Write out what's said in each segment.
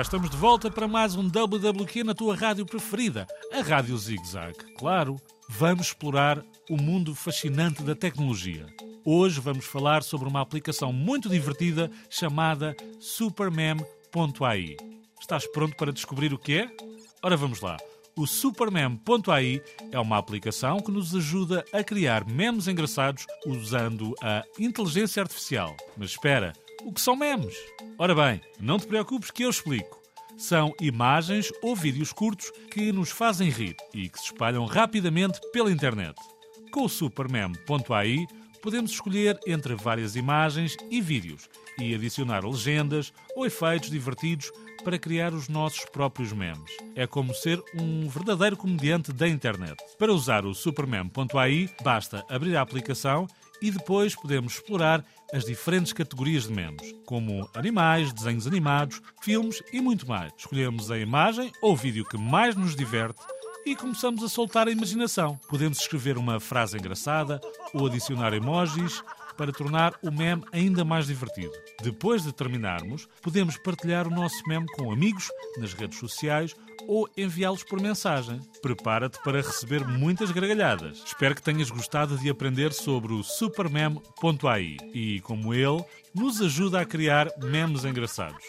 cá estamos de volta para mais um WWQ na tua rádio preferida, a Rádio Zig Zag. Claro, vamos explorar o mundo fascinante da tecnologia. Hoje vamos falar sobre uma aplicação muito divertida chamada Supermem.ai. Estás pronto para descobrir o que é? Ora vamos lá. O Supermem.ai é uma aplicação que nos ajuda a criar memes engraçados usando a inteligência artificial. Mas espera, o que são memes? Ora bem, não te preocupes que eu explico. São imagens ou vídeos curtos que nos fazem rir e que se espalham rapidamente pela internet. Com o Supermem.ai podemos escolher entre várias imagens e vídeos e adicionar legendas ou efeitos divertidos para criar os nossos próprios memes. É como ser um verdadeiro comediante da internet. Para usar o Supermem.ai, basta abrir a aplicação e depois podemos explorar as diferentes categorias de memes, como animais, desenhos animados, filmes e muito mais. Escolhemos a imagem ou vídeo que mais nos diverte e começamos a soltar a imaginação. Podemos escrever uma frase engraçada ou adicionar emojis para tornar o meme ainda mais divertido. Depois de terminarmos, podemos partilhar o nosso meme com amigos nas redes sociais ou enviá-los por mensagem. Prepara-te para receber muitas gargalhadas. Espero que tenhas gostado de aprender sobre o supermeme.ai e, como ele, nos ajuda a criar memes engraçados.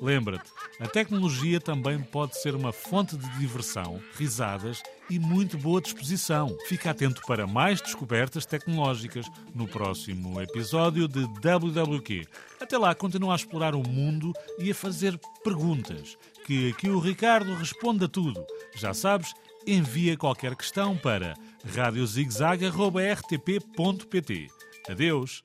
Lembra-te, a tecnologia também pode ser uma fonte de diversão, risadas e muito boa disposição. Fica atento para mais descobertas tecnológicas no próximo episódio de WWQ. Até lá, continua a explorar o mundo e a fazer perguntas, que aqui o Ricardo responde a tudo. Já sabes, envia qualquer questão para radiozigzag.rtp.pt. Adeus!